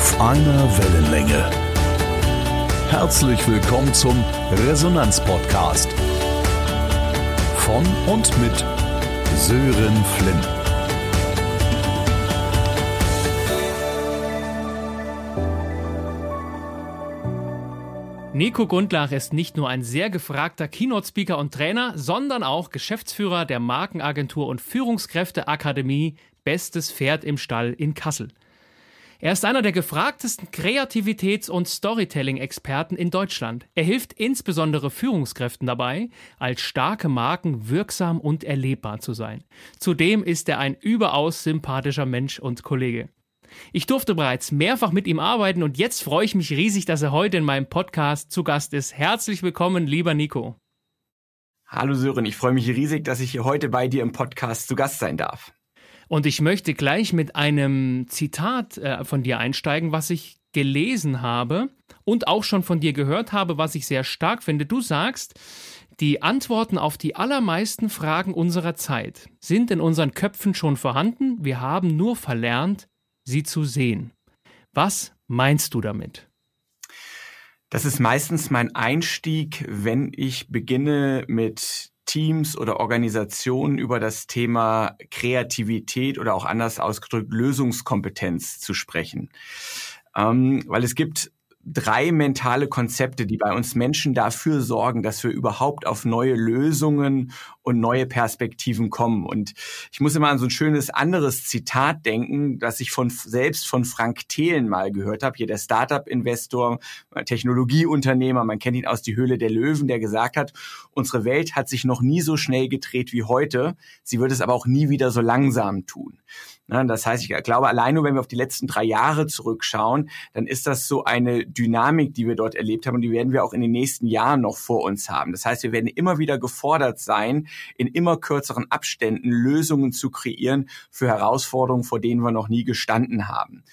Auf einer Wellenlänge. Herzlich willkommen zum Resonanz-Podcast. Von und mit Sören Flint. Nico Gundlach ist nicht nur ein sehr gefragter Keynote-Speaker und Trainer, sondern auch Geschäftsführer der Markenagentur und Führungskräfteakademie Bestes Pferd im Stall in Kassel. Er ist einer der gefragtesten Kreativitäts- und Storytelling-Experten in Deutschland. Er hilft insbesondere Führungskräften dabei, als starke Marken wirksam und erlebbar zu sein. Zudem ist er ein überaus sympathischer Mensch und Kollege. Ich durfte bereits mehrfach mit ihm arbeiten und jetzt freue ich mich riesig, dass er heute in meinem Podcast zu Gast ist. Herzlich willkommen, lieber Nico. Hallo Sören, ich freue mich riesig, dass ich hier heute bei dir im Podcast zu Gast sein darf. Und ich möchte gleich mit einem Zitat äh, von dir einsteigen, was ich gelesen habe und auch schon von dir gehört habe, was ich sehr stark finde. Du sagst, die Antworten auf die allermeisten Fragen unserer Zeit sind in unseren Köpfen schon vorhanden, wir haben nur verlernt, sie zu sehen. Was meinst du damit? Das ist meistens mein Einstieg, wenn ich beginne mit Teams oder Organisationen über das Thema Kreativität oder auch anders ausgedrückt Lösungskompetenz zu sprechen. Ähm, weil es gibt drei mentale Konzepte, die bei uns Menschen dafür sorgen, dass wir überhaupt auf neue Lösungen und neue Perspektiven kommen. Und ich muss immer an so ein schönes anderes Zitat denken, das ich von selbst von Frank Thelen mal gehört habe, hier der Startup-Investor, Technologieunternehmer, man kennt ihn aus die Höhle der Löwen, der gesagt hat, unsere Welt hat sich noch nie so schnell gedreht wie heute, sie wird es aber auch nie wieder so langsam tun. Das heißt, ich glaube, allein nur wenn wir auf die letzten drei Jahre zurückschauen, dann ist das so eine Dynamik, die wir dort erlebt haben und die werden wir auch in den nächsten Jahren noch vor uns haben. Das heißt, wir werden immer wieder gefordert sein, in immer kürzeren Abständen Lösungen zu kreieren für Herausforderungen, vor denen wir noch nie gestanden haben.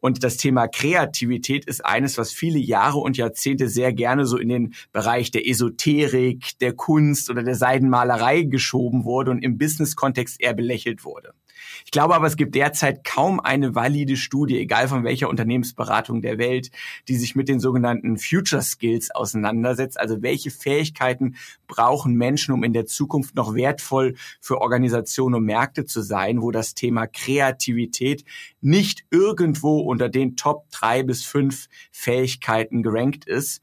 Und das Thema Kreativität ist eines, was viele Jahre und Jahrzehnte sehr gerne so in den Bereich der Esoterik, der Kunst oder der Seidenmalerei geschoben wurde und im Business-Kontext eher belächelt wurde. Ich glaube aber, es gibt derzeit kaum eine valide Studie, egal von welcher Unternehmensberatung der Welt, die sich mit den sogenannten Future Skills auseinandersetzt. Also welche Fähigkeiten brauchen Menschen, um in der Zukunft noch wertvoll für Organisationen und Märkte zu sein, wo das Thema Kreativität nicht irgendwo unter den Top drei bis fünf Fähigkeiten gerankt ist.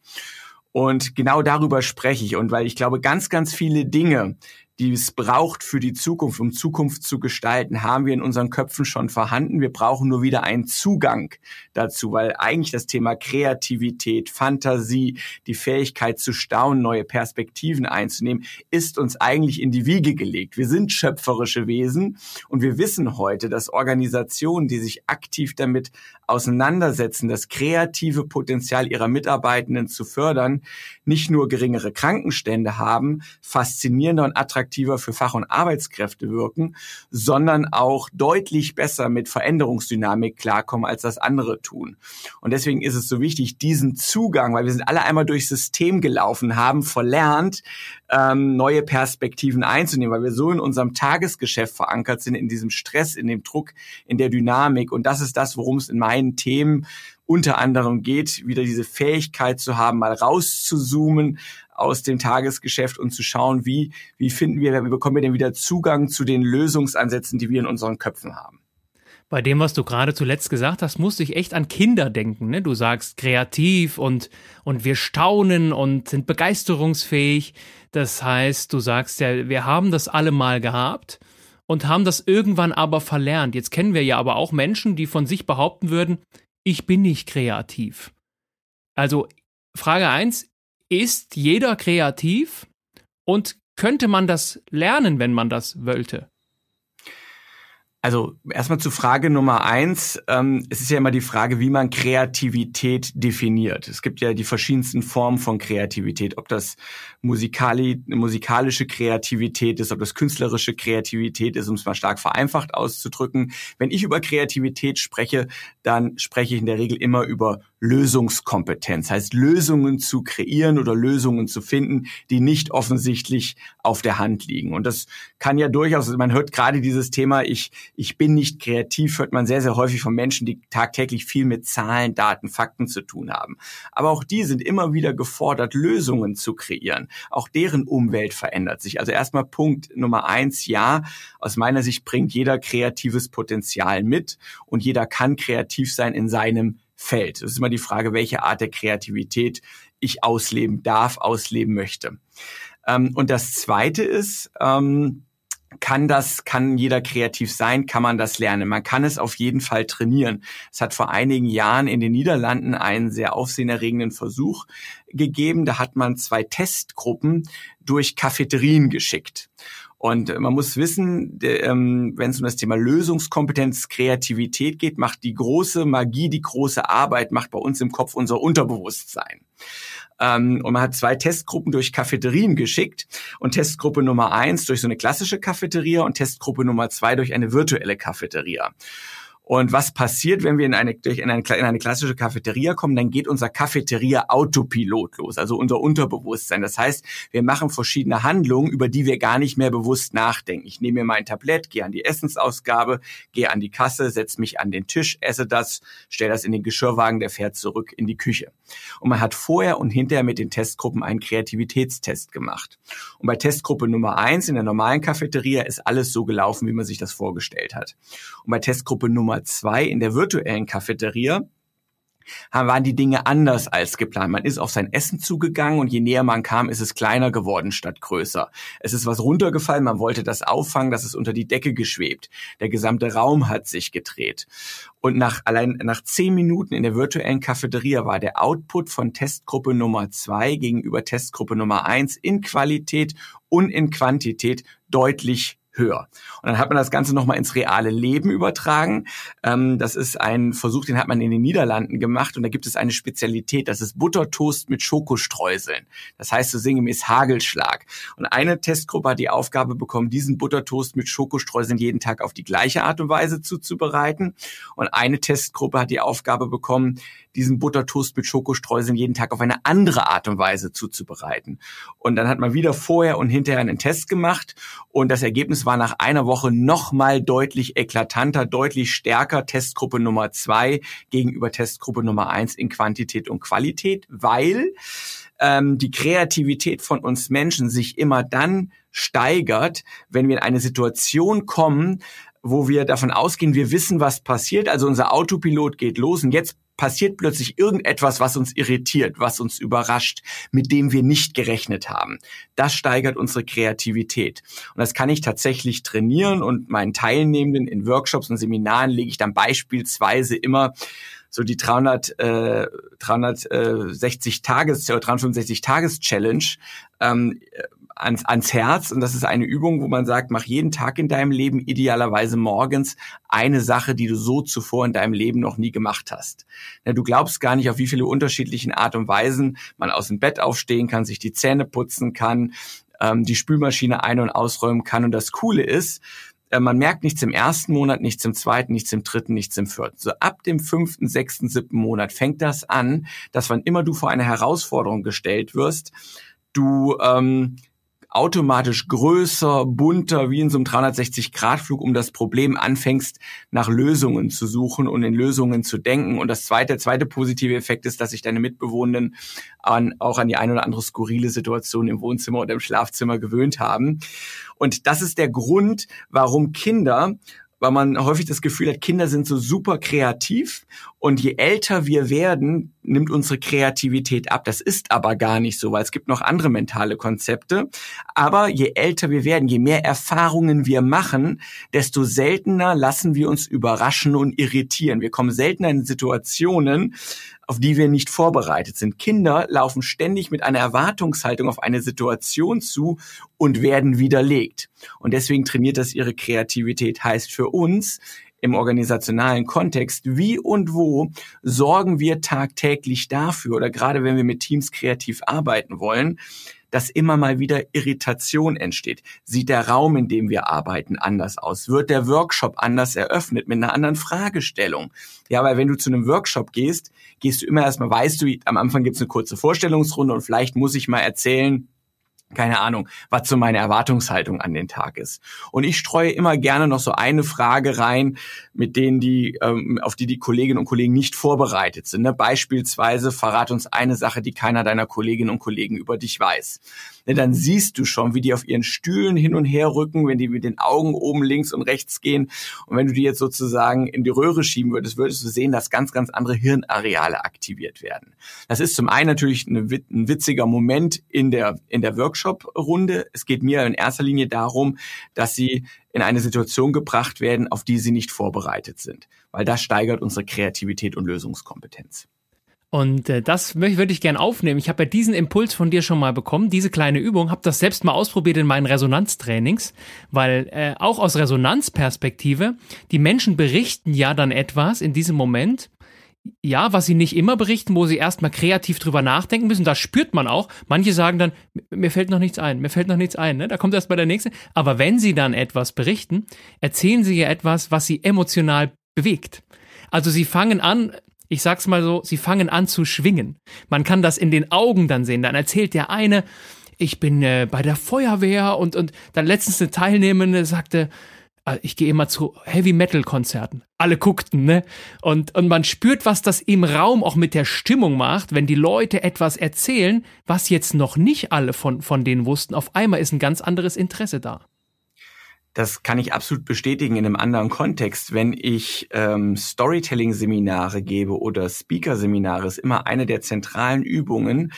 Und genau darüber spreche ich. Und weil ich glaube, ganz, ganz viele Dinge, die es braucht für die Zukunft, um Zukunft zu gestalten, haben wir in unseren Köpfen schon vorhanden. Wir brauchen nur wieder einen Zugang dazu, weil eigentlich das Thema Kreativität, Fantasie, die Fähigkeit zu staunen, neue Perspektiven einzunehmen, ist uns eigentlich in die Wiege gelegt. Wir sind schöpferische Wesen und wir wissen heute, dass Organisationen, die sich aktiv damit auseinandersetzen, das kreative Potenzial ihrer Mitarbeitenden zu fördern, nicht nur geringere Krankenstände haben, faszinierender und attraktiver für Fach- und Arbeitskräfte wirken, sondern auch deutlich besser mit Veränderungsdynamik klarkommen, als das andere tun. Und deswegen ist es so wichtig, diesen Zugang, weil wir sind alle einmal durchs System gelaufen, haben verlernt, ähm, neue Perspektiven einzunehmen, weil wir so in unserem Tagesgeschäft verankert sind, in diesem Stress, in dem Druck, in der Dynamik. Und das ist das, worum es in meinen Themen unter anderem geht, wieder diese Fähigkeit zu haben, mal rauszuzoomen aus dem Tagesgeschäft und zu schauen, wie, wie finden wir, wie bekommen wir denn wieder Zugang zu den Lösungsansätzen, die wir in unseren Köpfen haben. Bei dem, was du gerade zuletzt gesagt hast, musste ich echt an Kinder denken. Ne? Du sagst kreativ und, und wir staunen und sind begeisterungsfähig. Das heißt, du sagst ja, wir haben das alle mal gehabt und haben das irgendwann aber verlernt. Jetzt kennen wir ja aber auch Menschen, die von sich behaupten würden, ich bin nicht kreativ. Also Frage eins: ist jeder kreativ und könnte man das lernen, wenn man das wollte? Also erstmal zu Frage Nummer eins. Ähm, es ist ja immer die Frage, wie man Kreativität definiert. Es gibt ja die verschiedensten Formen von Kreativität, ob das musikali musikalische Kreativität ist, ob das künstlerische Kreativität ist, um es mal stark vereinfacht auszudrücken. Wenn ich über Kreativität spreche, dann spreche ich in der Regel immer über Lösungskompetenz, heißt Lösungen zu kreieren oder Lösungen zu finden, die nicht offensichtlich auf der Hand liegen. Und das kann ja durchaus, man hört gerade dieses Thema, ich, ich bin nicht kreativ, hört man sehr, sehr häufig von Menschen, die tagtäglich viel mit Zahlen, Daten, Fakten zu tun haben. Aber auch die sind immer wieder gefordert, Lösungen zu kreieren. Auch deren Umwelt verändert sich. Also erstmal Punkt Nummer eins, ja, aus meiner Sicht bringt jeder kreatives Potenzial mit und jeder kann kreativ sein in seinem Feld. Das ist immer die Frage, welche Art der Kreativität ich ausleben darf, ausleben möchte. Ähm, und das Zweite ist, ähm, kann das, kann jeder kreativ sein, kann man das lernen. Man kann es auf jeden Fall trainieren. Es hat vor einigen Jahren in den Niederlanden einen sehr aufsehenerregenden Versuch gegeben. Da hat man zwei Testgruppen durch Cafeterien geschickt. Und man muss wissen, ähm, wenn es um das Thema Lösungskompetenz, Kreativität geht, macht die große Magie, die große Arbeit, macht bei uns im Kopf unser Unterbewusstsein. Ähm, und man hat zwei Testgruppen durch Cafeterien geschickt und Testgruppe Nummer eins durch so eine klassische Cafeteria und Testgruppe Nummer zwei durch eine virtuelle Cafeteria. Und was passiert, wenn wir in eine, in eine, in eine klassische Cafeteria kommen? Dann geht unser Cafeteria-Autopilot los, also unser Unterbewusstsein. Das heißt, wir machen verschiedene Handlungen, über die wir gar nicht mehr bewusst nachdenken. Ich nehme mir mein Tablett, gehe an die Essensausgabe, gehe an die Kasse, setze mich an den Tisch, esse das, stelle das in den Geschirrwagen, der fährt zurück in die Küche. Und man hat vorher und hinterher mit den Testgruppen einen Kreativitätstest gemacht. Und bei Testgruppe Nummer eins in der normalen Cafeteria ist alles so gelaufen, wie man sich das vorgestellt hat. Und bei Testgruppe Nummer Nummer zwei in der virtuellen Cafeteria waren die Dinge anders als geplant. Man ist auf sein Essen zugegangen und je näher man kam, ist es kleiner geworden statt größer. Es ist was runtergefallen, man wollte das auffangen, das ist unter die Decke geschwebt. Der gesamte Raum hat sich gedreht. Und nach allein nach zehn Minuten in der virtuellen Cafeteria war der Output von Testgruppe Nummer zwei gegenüber Testgruppe Nummer eins in Qualität und in Quantität deutlich höher. Und dann hat man das Ganze nochmal ins reale Leben übertragen. Ähm, das ist ein Versuch, den hat man in den Niederlanden gemacht und da gibt es eine Spezialität, das ist Buttertoast mit Schokostreuseln. Das heißt so sinngemäß Hagelschlag. Und eine Testgruppe hat die Aufgabe bekommen, diesen Buttertoast mit Schokostreuseln jeden Tag auf die gleiche Art und Weise zuzubereiten. Und eine Testgruppe hat die Aufgabe bekommen, diesen Buttertoast mit Schokostreuseln jeden Tag auf eine andere Art und Weise zuzubereiten. Und dann hat man wieder vorher und hinterher einen Test gemacht und das Ergebnis war nach einer Woche nochmal deutlich eklatanter, deutlich stärker Testgruppe Nummer zwei gegenüber Testgruppe Nummer eins in Quantität und Qualität, weil ähm, die Kreativität von uns Menschen sich immer dann steigert, wenn wir in eine Situation kommen, wo wir davon ausgehen, wir wissen, was passiert. Also unser Autopilot geht los und jetzt passiert plötzlich irgendetwas, was uns irritiert, was uns überrascht, mit dem wir nicht gerechnet haben. Das steigert unsere Kreativität. Und das kann ich tatsächlich trainieren und meinen Teilnehmenden in Workshops und Seminaren lege ich dann beispielsweise immer so die 300, äh, 360 Tages, 365 Tages Challenge ähm, ans, ans Herz. Und das ist eine Übung, wo man sagt, mach jeden Tag in deinem Leben idealerweise morgens eine Sache, die du so zuvor in deinem Leben noch nie gemacht hast. Ja, du glaubst gar nicht, auf wie viele unterschiedlichen Art und Weisen man aus dem Bett aufstehen kann, sich die Zähne putzen kann, ähm, die Spülmaschine ein- und ausräumen kann. Und das Coole ist, äh, man merkt nichts im ersten Monat, nichts im zweiten, nichts im dritten, nichts im vierten. So ab dem fünften, sechsten, siebten Monat fängt das an, dass wann immer du vor eine Herausforderung gestellt wirst, du ähm, automatisch größer, bunter, wie in so einem 360-Grad-Flug um das Problem anfängst, nach Lösungen zu suchen und in Lösungen zu denken. Und das zweite, zweite positive Effekt ist, dass sich deine Mitbewohnenden an, auch an die ein oder andere skurrile Situation im Wohnzimmer oder im Schlafzimmer gewöhnt haben. Und das ist der Grund, warum Kinder weil man häufig das Gefühl hat, Kinder sind so super kreativ und je älter wir werden, nimmt unsere Kreativität ab. Das ist aber gar nicht so, weil es gibt noch andere mentale Konzepte. Aber je älter wir werden, je mehr Erfahrungen wir machen, desto seltener lassen wir uns überraschen und irritieren. Wir kommen seltener in Situationen, auf die wir nicht vorbereitet sind. Kinder laufen ständig mit einer Erwartungshaltung auf eine Situation zu und werden widerlegt. Und deswegen trainiert das ihre Kreativität. Heißt für uns, im organisationalen Kontext, wie und wo sorgen wir tagtäglich dafür oder gerade wenn wir mit Teams kreativ arbeiten wollen, dass immer mal wieder Irritation entsteht. Sieht der Raum, in dem wir arbeiten, anders aus? Wird der Workshop anders eröffnet mit einer anderen Fragestellung? Ja, weil wenn du zu einem Workshop gehst, gehst du immer erstmal, weißt du, am Anfang gibt es eine kurze Vorstellungsrunde und vielleicht muss ich mal erzählen, keine Ahnung, was so meine Erwartungshaltung an den Tag ist. Und ich streue immer gerne noch so eine Frage rein, mit denen die, ähm, auf die die Kolleginnen und Kollegen nicht vorbereitet sind. Ne? Beispielsweise verrat uns eine Sache, die keiner deiner Kolleginnen und Kollegen über dich weiß ne, dann siehst du schon, wie die auf ihren Stühlen hin und her rücken, wenn die mit den Augen oben links und rechts gehen. Und wenn du die jetzt sozusagen in die Röhre schieben würdest, würdest du sehen, dass ganz, ganz andere Hirnareale aktiviert werden. Das ist zum einen natürlich ein witziger Moment in der, in der Workshop-Runde. Es geht mir in erster Linie darum, dass sie in eine Situation gebracht werden, auf die sie nicht vorbereitet sind, weil das steigert unsere Kreativität und Lösungskompetenz. Und äh, das würde ich gern aufnehmen. Ich habe ja diesen Impuls von dir schon mal bekommen, diese kleine Übung, habe das selbst mal ausprobiert in meinen Resonanztrainings, weil äh, auch aus Resonanzperspektive, die Menschen berichten ja dann etwas in diesem Moment, ja, was sie nicht immer berichten, wo sie erstmal kreativ drüber nachdenken müssen. Da spürt man auch. Manche sagen dann, mir fällt noch nichts ein, mir fällt noch nichts ein. Ne? Da kommt erst bei der nächste. Aber wenn sie dann etwas berichten, erzählen sie ja etwas, was sie emotional bewegt. Also sie fangen an, ich sag's mal so, sie fangen an zu schwingen. Man kann das in den Augen dann sehen. Dann erzählt der eine, ich bin äh, bei der Feuerwehr und, und dann letztens eine Teilnehmende sagte, äh, ich gehe immer zu Heavy Metal Konzerten. Alle guckten, ne? Und, und man spürt, was das im Raum auch mit der Stimmung macht, wenn die Leute etwas erzählen, was jetzt noch nicht alle von, von denen wussten. Auf einmal ist ein ganz anderes Interesse da. Das kann ich absolut bestätigen in einem anderen Kontext. Wenn ich ähm, Storytelling-Seminare gebe oder Speaker-Seminare, ist immer eine der zentralen Übungen,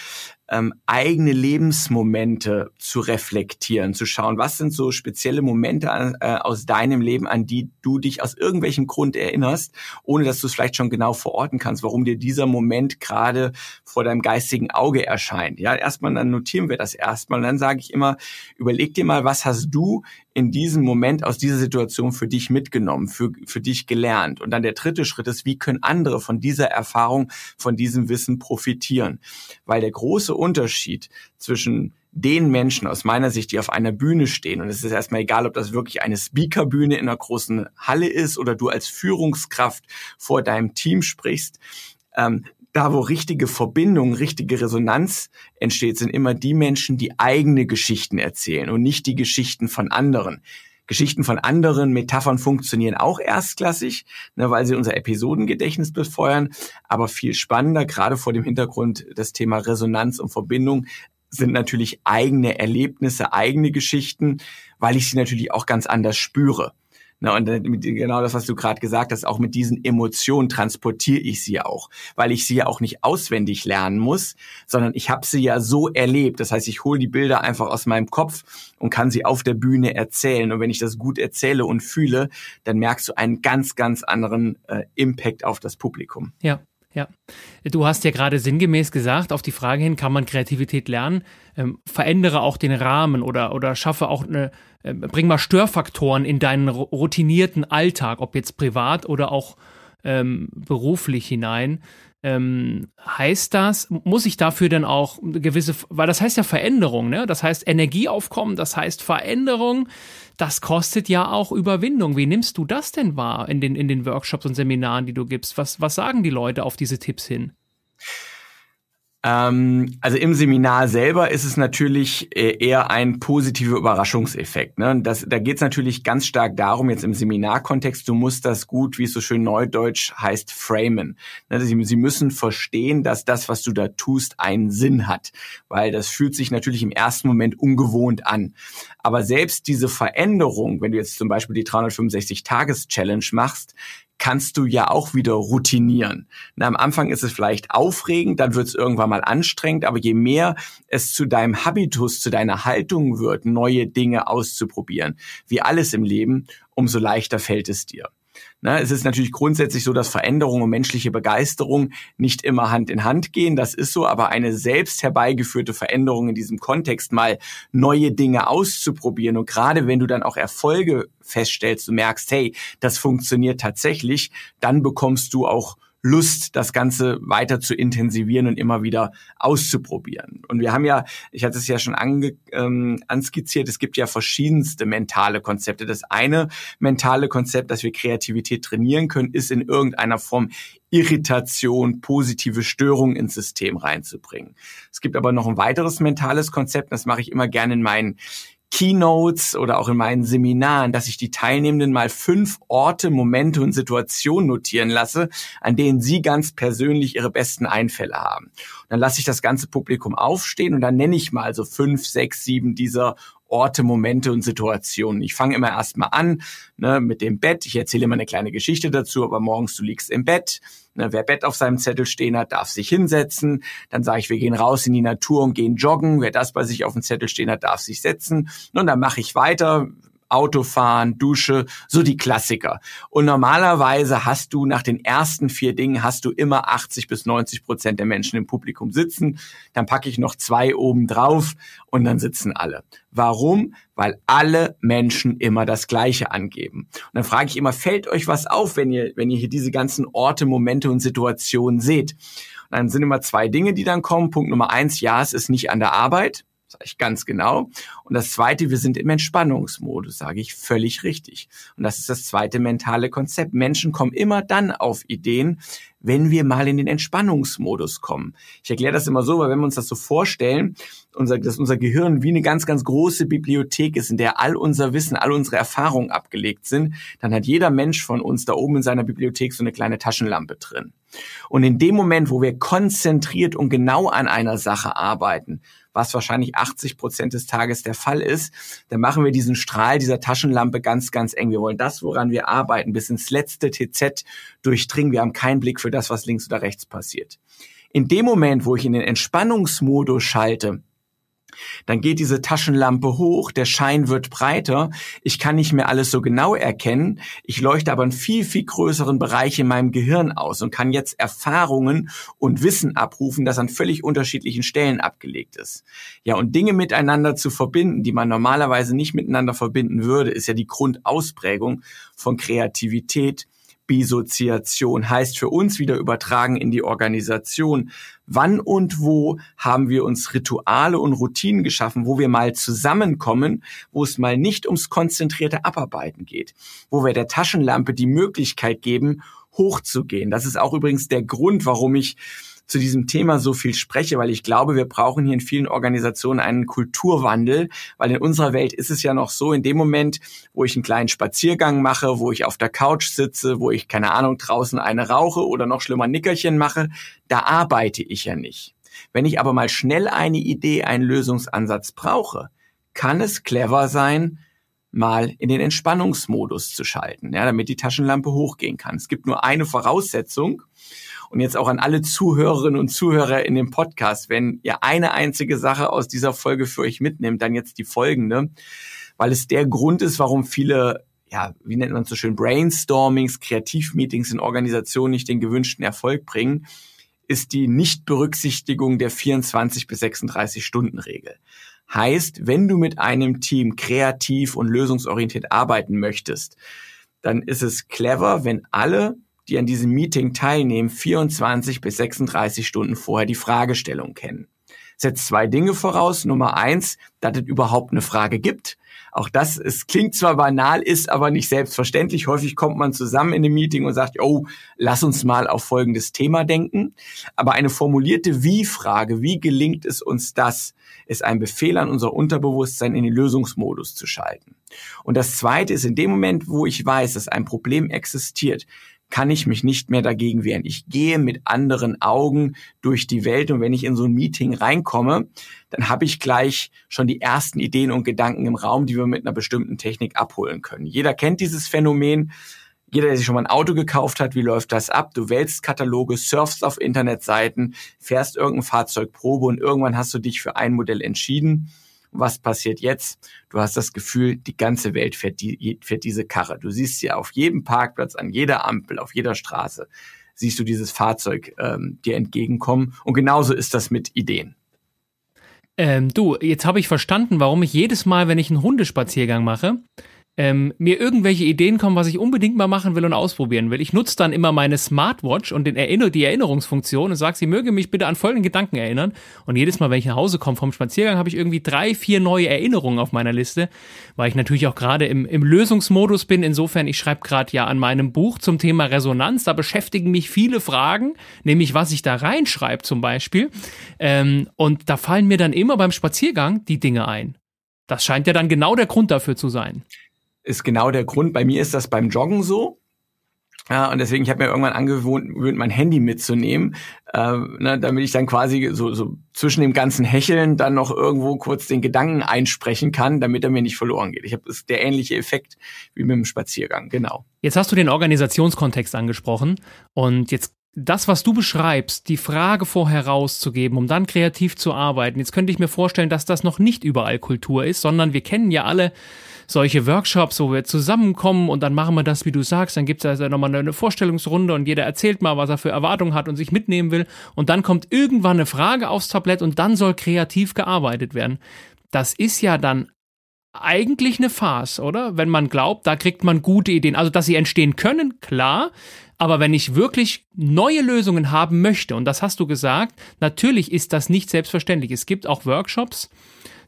ähm, eigene Lebensmomente zu reflektieren, zu schauen, was sind so spezielle Momente an, äh, aus deinem Leben, an die du dich aus irgendwelchem Grund erinnerst, ohne dass du es vielleicht schon genau verorten kannst, warum dir dieser Moment gerade vor deinem geistigen Auge erscheint. Ja, erstmal dann notieren wir das erstmal und dann sage ich immer, überleg dir mal, was hast du in diesem Moment aus dieser Situation für dich mitgenommen, für, für dich gelernt. Und dann der dritte Schritt ist, wie können andere von dieser Erfahrung, von diesem Wissen profitieren? Weil der große Unterschied zwischen den Menschen aus meiner Sicht, die auf einer Bühne stehen, und es ist erstmal egal, ob das wirklich eine Speakerbühne in einer großen Halle ist oder du als Führungskraft vor deinem Team sprichst, ähm, da wo richtige Verbindung, richtige Resonanz entsteht, sind immer die Menschen, die eigene Geschichten erzählen und nicht die Geschichten von anderen. Geschichten von anderen Metaphern funktionieren auch erstklassig, ne, weil sie unser Episodengedächtnis befeuern. Aber viel spannender, gerade vor dem Hintergrund das Thema Resonanz und Verbindung, sind natürlich eigene Erlebnisse, eigene Geschichten, weil ich sie natürlich auch ganz anders spüre. Na, und genau das, was du gerade gesagt hast, auch mit diesen Emotionen transportiere ich sie auch, weil ich sie ja auch nicht auswendig lernen muss, sondern ich habe sie ja so erlebt. Das heißt, ich hole die Bilder einfach aus meinem Kopf und kann sie auf der Bühne erzählen. Und wenn ich das gut erzähle und fühle, dann merkst du einen ganz, ganz anderen äh, Impact auf das Publikum. Ja. Ja, du hast ja gerade sinngemäß gesagt, auf die Frage hin, kann man Kreativität lernen? Ähm, verändere auch den Rahmen oder, oder schaffe auch eine, äh, bring mal Störfaktoren in deinen routinierten Alltag, ob jetzt privat oder auch ähm, beruflich hinein. Ähm, heißt das, muss ich dafür dann auch gewisse, weil das heißt ja Veränderung, ne? Das heißt Energieaufkommen, das heißt Veränderung, das kostet ja auch Überwindung. Wie nimmst du das denn wahr in den, in den Workshops und Seminaren, die du gibst? Was, was sagen die Leute auf diese Tipps hin? Ähm, also im Seminar selber ist es natürlich äh, eher ein positiver Überraschungseffekt. Ne? Das, da geht es natürlich ganz stark darum, jetzt im Seminarkontext, du musst das gut, wie es so schön neudeutsch heißt, framen. Ne? Sie, Sie müssen verstehen, dass das, was du da tust, einen Sinn hat, weil das fühlt sich natürlich im ersten Moment ungewohnt an. Aber selbst diese Veränderung, wenn du jetzt zum Beispiel die 365-Tages-Challenge machst, kannst du ja auch wieder routinieren. Na, am Anfang ist es vielleicht aufregend, dann wird es irgendwann mal anstrengend, aber je mehr es zu deinem Habitus, zu deiner Haltung wird, neue Dinge auszuprobieren, wie alles im Leben, umso leichter fällt es dir. Ne, es ist natürlich grundsätzlich so, dass Veränderung und menschliche Begeisterung nicht immer Hand in Hand gehen. Das ist so, aber eine selbst herbeigeführte Veränderung in diesem Kontext, mal neue Dinge auszuprobieren und gerade wenn du dann auch Erfolge feststellst, du merkst, hey, das funktioniert tatsächlich, dann bekommst du auch Lust, das Ganze weiter zu intensivieren und immer wieder auszuprobieren. Und wir haben ja, ich hatte es ja schon ange, ähm, anskizziert, es gibt ja verschiedenste mentale Konzepte. Das eine mentale Konzept, dass wir Kreativität trainieren können, ist in irgendeiner Form Irritation, positive Störung ins System reinzubringen. Es gibt aber noch ein weiteres mentales Konzept, das mache ich immer gerne in meinen Keynotes oder auch in meinen Seminaren, dass ich die Teilnehmenden mal fünf Orte, Momente und Situationen notieren lasse, an denen sie ganz persönlich ihre besten Einfälle haben. Und dann lasse ich das ganze Publikum aufstehen und dann nenne ich mal so fünf, sechs, sieben dieser Orte, Momente und Situationen. Ich fange immer erstmal an ne, mit dem Bett. Ich erzähle immer eine kleine Geschichte dazu, aber morgens du liegst im Bett. Ne, wer Bett auf seinem Zettel stehen hat, darf sich hinsetzen. Dann sage ich, wir gehen raus in die Natur und gehen joggen. Wer das bei sich auf dem Zettel stehen hat, darf sich setzen. Und dann mache ich weiter. Autofahren, Dusche, so die Klassiker. Und normalerweise hast du nach den ersten vier Dingen hast du immer 80 bis 90 Prozent der Menschen im Publikum sitzen. Dann packe ich noch zwei oben drauf und dann sitzen alle. Warum? Weil alle Menschen immer das Gleiche angeben. Und dann frage ich immer, fällt euch was auf, wenn ihr, wenn ihr hier diese ganzen Orte, Momente und Situationen seht? Und dann sind immer zwei Dinge, die dann kommen. Punkt Nummer eins, ja, es ist nicht an der Arbeit. Sage ich ganz genau. Und das zweite, wir sind im Entspannungsmodus, sage ich völlig richtig. Und das ist das zweite mentale Konzept. Menschen kommen immer dann auf Ideen, wenn wir mal in den Entspannungsmodus kommen. Ich erkläre das immer so, weil wenn wir uns das so vorstellen, unser, dass unser Gehirn wie eine ganz, ganz große Bibliothek ist, in der all unser Wissen, all unsere Erfahrungen abgelegt sind, dann hat jeder Mensch von uns da oben in seiner Bibliothek so eine kleine Taschenlampe drin. Und in dem Moment, wo wir konzentriert und genau an einer Sache arbeiten, was wahrscheinlich 80 Prozent des Tages der Fall ist, dann machen wir diesen Strahl dieser Taschenlampe ganz, ganz eng. Wir wollen das, woran wir arbeiten, bis ins letzte TZ durchdringen. Wir haben keinen Blick für das, was links oder rechts passiert. In dem Moment, wo ich in den Entspannungsmodus schalte, dann geht diese Taschenlampe hoch, der Schein wird breiter, ich kann nicht mehr alles so genau erkennen, ich leuchte aber einen viel, viel größeren Bereich in meinem Gehirn aus und kann jetzt Erfahrungen und Wissen abrufen, das an völlig unterschiedlichen Stellen abgelegt ist. Ja, und Dinge miteinander zu verbinden, die man normalerweise nicht miteinander verbinden würde, ist ja die Grundausprägung von Kreativität, Bisoziation heißt für uns wieder übertragen in die Organisation. Wann und wo haben wir uns Rituale und Routinen geschaffen, wo wir mal zusammenkommen, wo es mal nicht ums konzentrierte Abarbeiten geht, wo wir der Taschenlampe die Möglichkeit geben, hochzugehen. Das ist auch übrigens der Grund, warum ich zu diesem Thema so viel spreche, weil ich glaube, wir brauchen hier in vielen Organisationen einen Kulturwandel, weil in unserer Welt ist es ja noch so, in dem Moment, wo ich einen kleinen Spaziergang mache, wo ich auf der Couch sitze, wo ich, keine Ahnung, draußen eine rauche oder noch schlimmer Nickerchen mache, da arbeite ich ja nicht. Wenn ich aber mal schnell eine Idee, einen Lösungsansatz brauche, kann es clever sein, mal in den Entspannungsmodus zu schalten, ja, damit die Taschenlampe hochgehen kann. Es gibt nur eine Voraussetzung und jetzt auch an alle Zuhörerinnen und Zuhörer in dem Podcast, wenn ihr eine einzige Sache aus dieser Folge für euch mitnehmt, dann jetzt die folgende, weil es der Grund ist, warum viele ja, wie nennt man es so schön, Brainstormings, Kreativmeetings in Organisationen nicht den gewünschten Erfolg bringen, ist die Nichtberücksichtigung der 24 bis 36 Stunden Regel. Heißt, wenn du mit einem Team kreativ und lösungsorientiert arbeiten möchtest, dann ist es clever, wenn alle die an diesem Meeting teilnehmen, 24 bis 36 Stunden vorher die Fragestellung kennen. Setzt zwei Dinge voraus. Nummer eins, dass es überhaupt eine Frage gibt. Auch das, es klingt zwar banal, ist aber nicht selbstverständlich. Häufig kommt man zusammen in einem Meeting und sagt, oh, lass uns mal auf folgendes Thema denken. Aber eine formulierte Wie-Frage, wie gelingt es uns das, ist ein Befehl an unser Unterbewusstsein in den Lösungsmodus zu schalten. Und das zweite ist in dem Moment, wo ich weiß, dass ein Problem existiert, kann ich mich nicht mehr dagegen wehren. Ich gehe mit anderen Augen durch die Welt und wenn ich in so ein Meeting reinkomme, dann habe ich gleich schon die ersten Ideen und Gedanken im Raum, die wir mit einer bestimmten Technik abholen können. Jeder kennt dieses Phänomen. Jeder, der sich schon mal ein Auto gekauft hat, wie läuft das ab? Du wählst Kataloge, surfst auf Internetseiten, fährst irgendein Fahrzeug Probe und irgendwann hast du dich für ein Modell entschieden was passiert jetzt? Du hast das Gefühl, die ganze Welt fährt, die, fährt diese Karre. Du siehst sie auf jedem Parkplatz, an jeder Ampel, auf jeder Straße, siehst du dieses Fahrzeug ähm, dir entgegenkommen. Und genauso ist das mit Ideen. Ähm, du, jetzt habe ich verstanden, warum ich jedes Mal, wenn ich einen Hundespaziergang mache, ähm, mir irgendwelche Ideen kommen, was ich unbedingt mal machen will und ausprobieren will. Ich nutze dann immer meine Smartwatch und den Erinner die Erinnerungsfunktion und sage, sie möge mich bitte an folgenden Gedanken erinnern. Und jedes Mal, wenn ich nach Hause komme vom Spaziergang, habe ich irgendwie drei, vier neue Erinnerungen auf meiner Liste, weil ich natürlich auch gerade im, im Lösungsmodus bin. Insofern, ich schreibe gerade ja an meinem Buch zum Thema Resonanz. Da beschäftigen mich viele Fragen, nämlich was ich da reinschreibe zum Beispiel. Ähm, und da fallen mir dann immer beim Spaziergang die Dinge ein. Das scheint ja dann genau der Grund dafür zu sein ist genau der Grund. Bei mir ist das beim Joggen so. Ja, und deswegen, ich habe mir irgendwann angewöhnt, mein Handy mitzunehmen, äh, ne, damit ich dann quasi so, so zwischen dem ganzen Hecheln dann noch irgendwo kurz den Gedanken einsprechen kann, damit er mir nicht verloren geht. Ich habe ist der ähnliche Effekt wie mit dem Spaziergang, genau. Jetzt hast du den Organisationskontext angesprochen und jetzt das, was du beschreibst, die Frage vorher rauszugeben, um dann kreativ zu arbeiten. Jetzt könnte ich mir vorstellen, dass das noch nicht überall Kultur ist, sondern wir kennen ja alle solche Workshops, wo wir zusammenkommen und dann machen wir das, wie du sagst, dann gibt es also nochmal eine Vorstellungsrunde und jeder erzählt mal, was er für Erwartungen hat und sich mitnehmen will und dann kommt irgendwann eine Frage aufs Tablett und dann soll kreativ gearbeitet werden. Das ist ja dann eigentlich eine Farce, oder? Wenn man glaubt, da kriegt man gute Ideen. Also, dass sie entstehen können, klar. Aber wenn ich wirklich neue Lösungen haben möchte, und das hast du gesagt, natürlich ist das nicht selbstverständlich. Es gibt auch Workshops,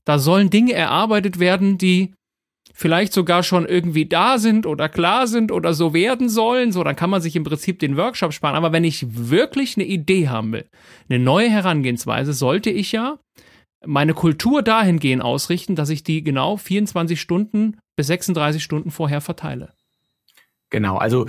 da sollen Dinge erarbeitet werden, die vielleicht sogar schon irgendwie da sind oder klar sind oder so werden sollen, so dann kann man sich im Prinzip den Workshop sparen. Aber wenn ich wirklich eine Idee haben will, eine neue Herangehensweise, sollte ich ja meine Kultur dahingehend ausrichten, dass ich die genau 24 Stunden bis 36 Stunden vorher verteile. Genau, also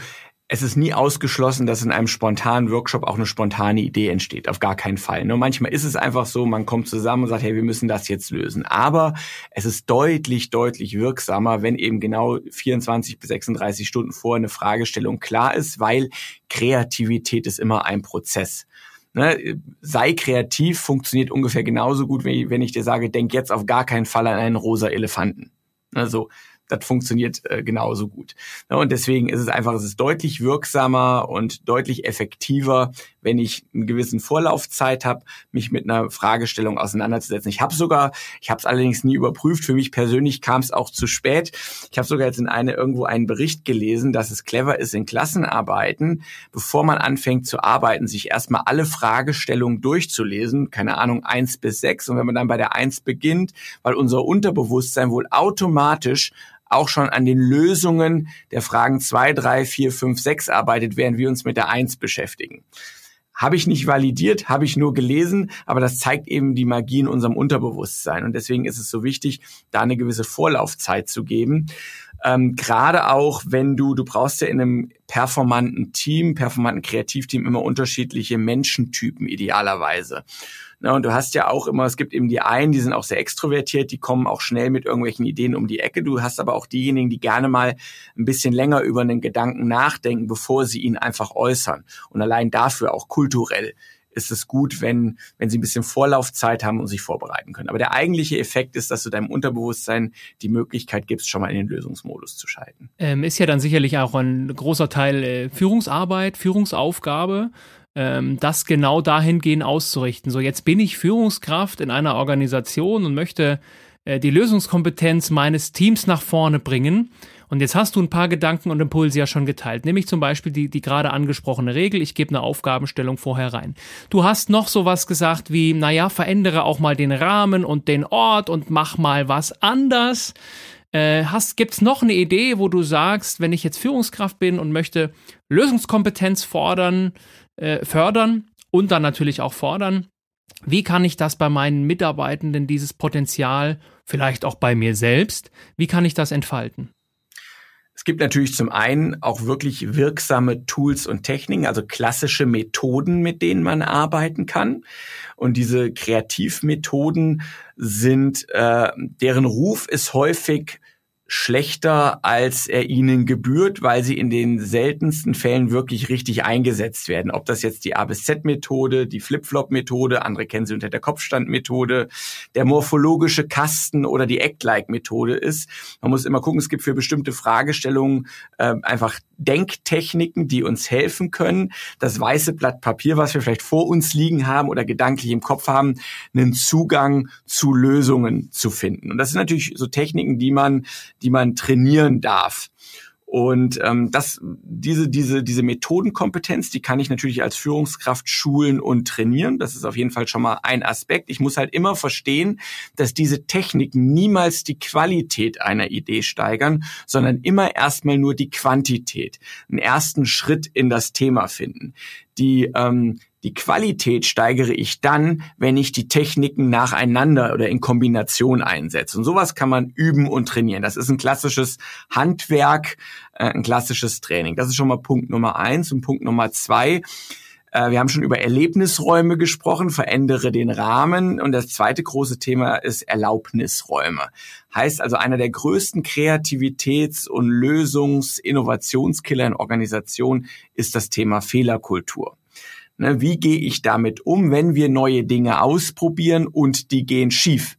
es ist nie ausgeschlossen, dass in einem spontanen Workshop auch eine spontane Idee entsteht. Auf gar keinen Fall. Nur manchmal ist es einfach so, man kommt zusammen und sagt, hey, wir müssen das jetzt lösen. Aber es ist deutlich, deutlich wirksamer, wenn eben genau 24 bis 36 Stunden vor eine Fragestellung klar ist, weil Kreativität ist immer ein Prozess. Ne, sei kreativ funktioniert ungefähr genauso gut, wie wenn ich dir sage, denk jetzt auf gar keinen Fall an einen rosa Elefanten. Also das funktioniert äh, genauso gut. Ja, und deswegen ist es einfach, es ist deutlich wirksamer und deutlich effektiver, wenn ich einen gewissen Vorlaufzeit habe, mich mit einer Fragestellung auseinanderzusetzen. Ich habe sogar, ich habe es allerdings nie überprüft, für mich persönlich kam es auch zu spät. Ich habe sogar jetzt in eine irgendwo einen Bericht gelesen, dass es clever ist in Klassenarbeiten, bevor man anfängt zu arbeiten, sich erstmal alle Fragestellungen durchzulesen, keine Ahnung, eins bis sechs. Und wenn man dann bei der eins beginnt, weil unser Unterbewusstsein wohl automatisch auch schon an den Lösungen der Fragen zwei, drei, vier, fünf, sechs arbeitet, während wir uns mit der eins beschäftigen. Habe ich nicht validiert, habe ich nur gelesen, aber das zeigt eben die Magie in unserem Unterbewusstsein. Und deswegen ist es so wichtig, da eine gewisse Vorlaufzeit zu geben. Ähm, Gerade auch, wenn du, du brauchst ja in einem performanten Team, performanten Kreativteam immer unterschiedliche Menschentypen idealerweise. Na, und du hast ja auch immer, es gibt eben die einen, die sind auch sehr extrovertiert, die kommen auch schnell mit irgendwelchen Ideen um die Ecke. Du hast aber auch diejenigen, die gerne mal ein bisschen länger über einen Gedanken nachdenken, bevor sie ihn einfach äußern. Und allein dafür auch kulturell ist es gut, wenn, wenn sie ein bisschen Vorlaufzeit haben und sich vorbereiten können. Aber der eigentliche Effekt ist, dass du deinem Unterbewusstsein die Möglichkeit gibst, schon mal in den Lösungsmodus zu schalten. Ähm, ist ja dann sicherlich auch ein großer Teil äh, Führungsarbeit, Führungsaufgabe ähm, das genau dahingehend auszurichten. So, jetzt bin ich Führungskraft in einer Organisation und möchte äh, die Lösungskompetenz meines Teams nach vorne bringen. Und jetzt hast du ein paar Gedanken und Impulse ja schon geteilt, nämlich zum Beispiel die, die gerade angesprochene Regel, ich gebe eine Aufgabenstellung vorher rein. Du hast noch sowas gesagt wie, naja, verändere auch mal den Rahmen und den Ort und mach mal was anders. Äh, hast, gibt's noch eine Idee, wo du sagst, wenn ich jetzt Führungskraft bin und möchte Lösungskompetenz fordern, äh, fördern und dann natürlich auch fordern. Wie kann ich das bei meinen Mitarbeitenden, dieses Potenzial, vielleicht auch bei mir selbst, wie kann ich das entfalten? Es gibt natürlich zum einen auch wirklich wirksame Tools und Techniken, also klassische Methoden, mit denen man arbeiten kann. Und diese Kreativmethoden sind, äh, deren Ruf ist häufig schlechter, als er ihnen gebührt, weil sie in den seltensten Fällen wirklich richtig eingesetzt werden. Ob das jetzt die A bis Z-Methode, die Flip-Flop-Methode, andere kennen sie unter der Kopfstand-Methode, der morphologische Kasten oder die Act-like-Methode ist. Man muss immer gucken, es gibt für bestimmte Fragestellungen äh, einfach Denktechniken, die uns helfen können, das weiße Blatt Papier, was wir vielleicht vor uns liegen haben oder gedanklich im Kopf haben, einen Zugang zu Lösungen zu finden. Und das sind natürlich so Techniken, die man die man trainieren darf. Und ähm, das, diese, diese, diese Methodenkompetenz, die kann ich natürlich als Führungskraft schulen und trainieren. Das ist auf jeden Fall schon mal ein Aspekt. Ich muss halt immer verstehen, dass diese Techniken niemals die Qualität einer Idee steigern, sondern immer erstmal nur die Quantität, einen ersten Schritt in das Thema finden. Die ähm, die Qualität steigere ich dann, wenn ich die Techniken nacheinander oder in Kombination einsetze. Und sowas kann man üben und trainieren. Das ist ein klassisches Handwerk, äh, ein klassisches Training. Das ist schon mal Punkt Nummer eins. Und Punkt Nummer zwei, äh, wir haben schon über Erlebnisräume gesprochen, verändere den Rahmen. Und das zweite große Thema ist Erlaubnisräume. Heißt also, einer der größten Kreativitäts- und Lösungs-Innovationskiller in Organisationen ist das Thema Fehlerkultur. Ne, wie gehe ich damit um, wenn wir neue Dinge ausprobieren und die gehen schief?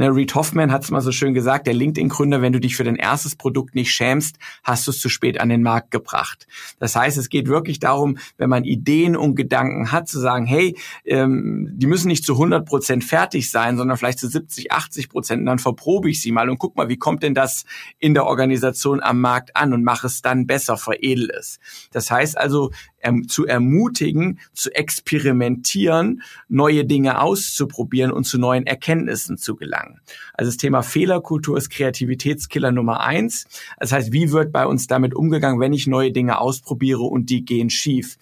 Ne, Reed Hoffman hat es mal so schön gesagt, der LinkedIn-Gründer, wenn du dich für dein erstes Produkt nicht schämst, hast du es zu spät an den Markt gebracht. Das heißt, es geht wirklich darum, wenn man Ideen und Gedanken hat, zu sagen, hey, ähm, die müssen nicht zu 100 Prozent fertig sein, sondern vielleicht zu 70, 80 Prozent, dann verprobe ich sie mal und guck mal, wie kommt denn das in der Organisation am Markt an und mache es dann besser, veredel es. Das heißt also, ähm, zu ermutigen, zu experimentieren, neue Dinge auszuprobieren und zu neuen Erkenntnissen zu gelangen. Also das Thema Fehlerkultur ist Kreativitätskiller Nummer eins. Das heißt, wie wird bei uns damit umgegangen, wenn ich neue Dinge ausprobiere und die gehen schief?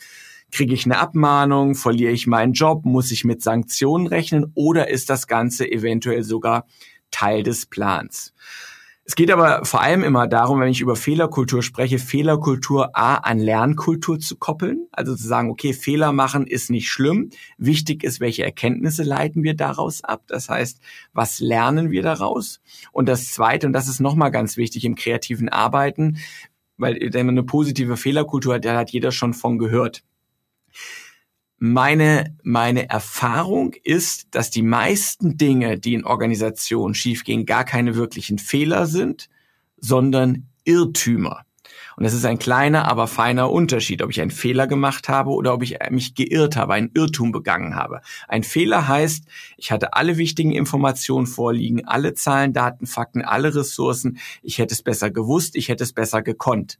Kriege ich eine Abmahnung? Verliere ich meinen Job? Muss ich mit Sanktionen rechnen? Oder ist das Ganze eventuell sogar Teil des Plans? Es geht aber vor allem immer darum, wenn ich über Fehlerkultur spreche, Fehlerkultur A an Lernkultur zu koppeln. Also zu sagen, okay, Fehler machen ist nicht schlimm. Wichtig ist, welche Erkenntnisse leiten wir daraus ab. Das heißt, was lernen wir daraus? Und das Zweite, und das ist nochmal ganz wichtig im kreativen Arbeiten, weil wenn man eine positive Fehlerkultur hat, da hat jeder schon von gehört meine, meine Erfahrung ist, dass die meisten Dinge, die in Organisationen schiefgehen, gar keine wirklichen Fehler sind, sondern Irrtümer. Und es ist ein kleiner, aber feiner Unterschied, ob ich einen Fehler gemacht habe oder ob ich mich geirrt habe, einen Irrtum begangen habe. Ein Fehler heißt, ich hatte alle wichtigen Informationen vorliegen, alle Zahlen, Daten, Fakten, alle Ressourcen. Ich hätte es besser gewusst, ich hätte es besser gekonnt.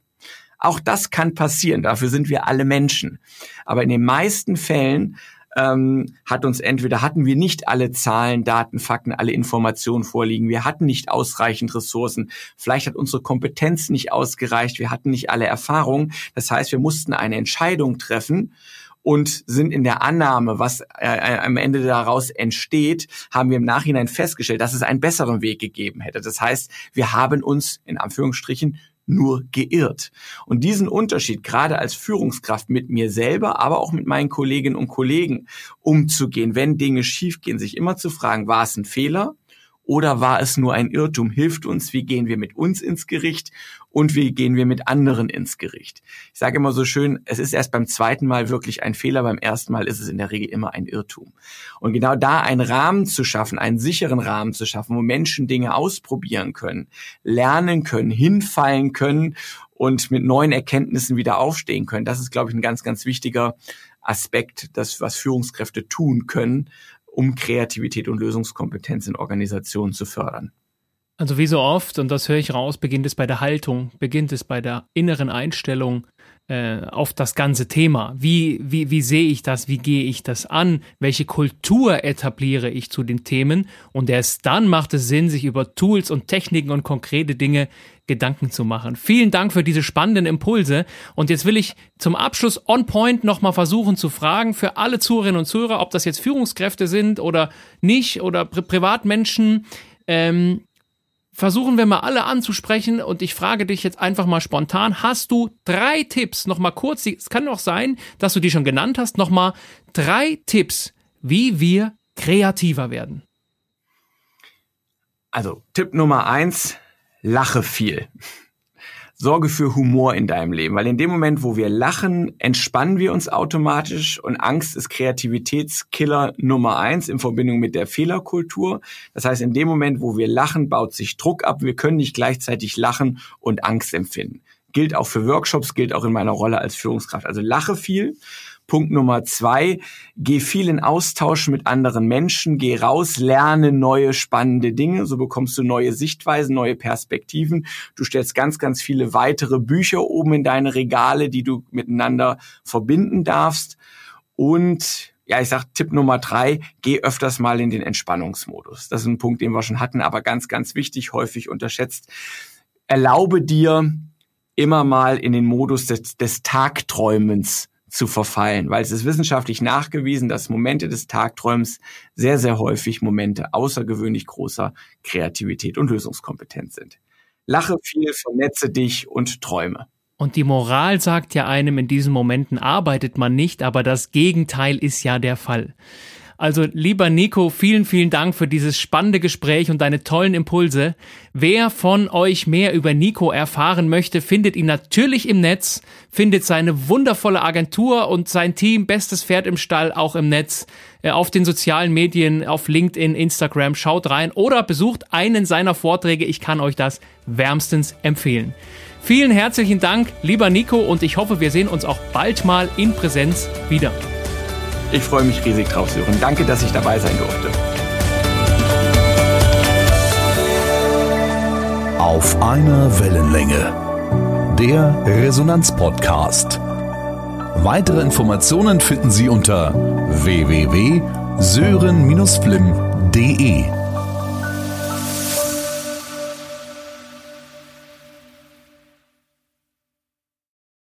Auch das kann passieren, dafür sind wir alle Menschen. Aber in den meisten Fällen ähm, hat uns entweder hatten wir nicht alle Zahlen, Daten, Fakten, alle Informationen vorliegen, wir hatten nicht ausreichend Ressourcen, vielleicht hat unsere Kompetenz nicht ausgereicht, wir hatten nicht alle Erfahrungen. Das heißt, wir mussten eine Entscheidung treffen und sind in der Annahme, was äh, am Ende daraus entsteht, haben wir im Nachhinein festgestellt, dass es einen besseren Weg gegeben hätte. Das heißt, wir haben uns in Anführungsstrichen nur geirrt. Und diesen Unterschied gerade als Führungskraft mit mir selber, aber auch mit meinen Kolleginnen und Kollegen umzugehen, wenn Dinge schiefgehen, sich immer zu fragen, war es ein Fehler? Oder war es nur ein Irrtum? Hilft uns, wie gehen wir mit uns ins Gericht und wie gehen wir mit anderen ins Gericht? Ich sage immer so schön, es ist erst beim zweiten Mal wirklich ein Fehler, beim ersten Mal ist es in der Regel immer ein Irrtum. Und genau da einen Rahmen zu schaffen, einen sicheren Rahmen zu schaffen, wo Menschen Dinge ausprobieren können, lernen können, hinfallen können und mit neuen Erkenntnissen wieder aufstehen können, das ist, glaube ich, ein ganz, ganz wichtiger Aspekt, das, was Führungskräfte tun können, um Kreativität und Lösungskompetenz in Organisationen zu fördern. Also wie so oft, und das höre ich raus, beginnt es bei der Haltung, beginnt es bei der inneren Einstellung äh, auf das ganze Thema. Wie, wie, wie sehe ich das? Wie gehe ich das an? Welche Kultur etabliere ich zu den Themen? Und erst dann macht es Sinn, sich über Tools und Techniken und konkrete Dinge Gedanken zu machen. Vielen Dank für diese spannenden Impulse. Und jetzt will ich zum Abschluss on point nochmal versuchen zu fragen für alle Zuhörerinnen und Zuhörer, ob das jetzt Führungskräfte sind oder nicht oder Pri Privatmenschen. Ähm, versuchen wir mal alle anzusprechen und ich frage dich jetzt einfach mal spontan, hast du drei Tipps, nochmal kurz, es kann auch sein, dass du die schon genannt hast, nochmal drei Tipps, wie wir kreativer werden? Also Tipp Nummer eins, lache viel. Sorge für Humor in deinem Leben, weil in dem Moment, wo wir lachen, entspannen wir uns automatisch und Angst ist Kreativitätskiller Nummer eins in Verbindung mit der Fehlerkultur. Das heißt, in dem Moment, wo wir lachen, baut sich Druck ab. Wir können nicht gleichzeitig lachen und Angst empfinden. Gilt auch für Workshops, gilt auch in meiner Rolle als Führungskraft. Also lache viel Punkt Nummer zwei, geh viel in Austausch mit anderen Menschen, geh raus, lerne neue spannende Dinge, so bekommst du neue Sichtweisen, neue Perspektiven. Du stellst ganz, ganz viele weitere Bücher oben in deine Regale, die du miteinander verbinden darfst. Und ja, ich sag Tipp Nummer drei, geh öfters mal in den Entspannungsmodus. Das ist ein Punkt, den wir schon hatten, aber ganz, ganz wichtig, häufig unterschätzt. Erlaube dir, immer mal in den Modus des, des Tagträumens zu verfallen, weil es ist wissenschaftlich nachgewiesen, dass Momente des Tagträums sehr, sehr häufig Momente außergewöhnlich großer Kreativität und Lösungskompetenz sind. Lache viel, vernetze dich und träume. Und die Moral sagt ja einem, in diesen Momenten arbeitet man nicht, aber das Gegenteil ist ja der Fall. Also lieber Nico, vielen, vielen Dank für dieses spannende Gespräch und deine tollen Impulse. Wer von euch mehr über Nico erfahren möchte, findet ihn natürlich im Netz, findet seine wundervolle Agentur und sein Team Bestes Pferd im Stall auch im Netz, äh, auf den sozialen Medien, auf LinkedIn, Instagram. Schaut rein oder besucht einen seiner Vorträge. Ich kann euch das wärmstens empfehlen. Vielen herzlichen Dank, lieber Nico, und ich hoffe, wir sehen uns auch bald mal in Präsenz wieder. Ich freue mich riesig drauf, Sören. Danke, dass ich dabei sein durfte. Auf einer Wellenlänge. Der Resonanz-Podcast. Weitere Informationen finden Sie unter www.sören-flimm.de.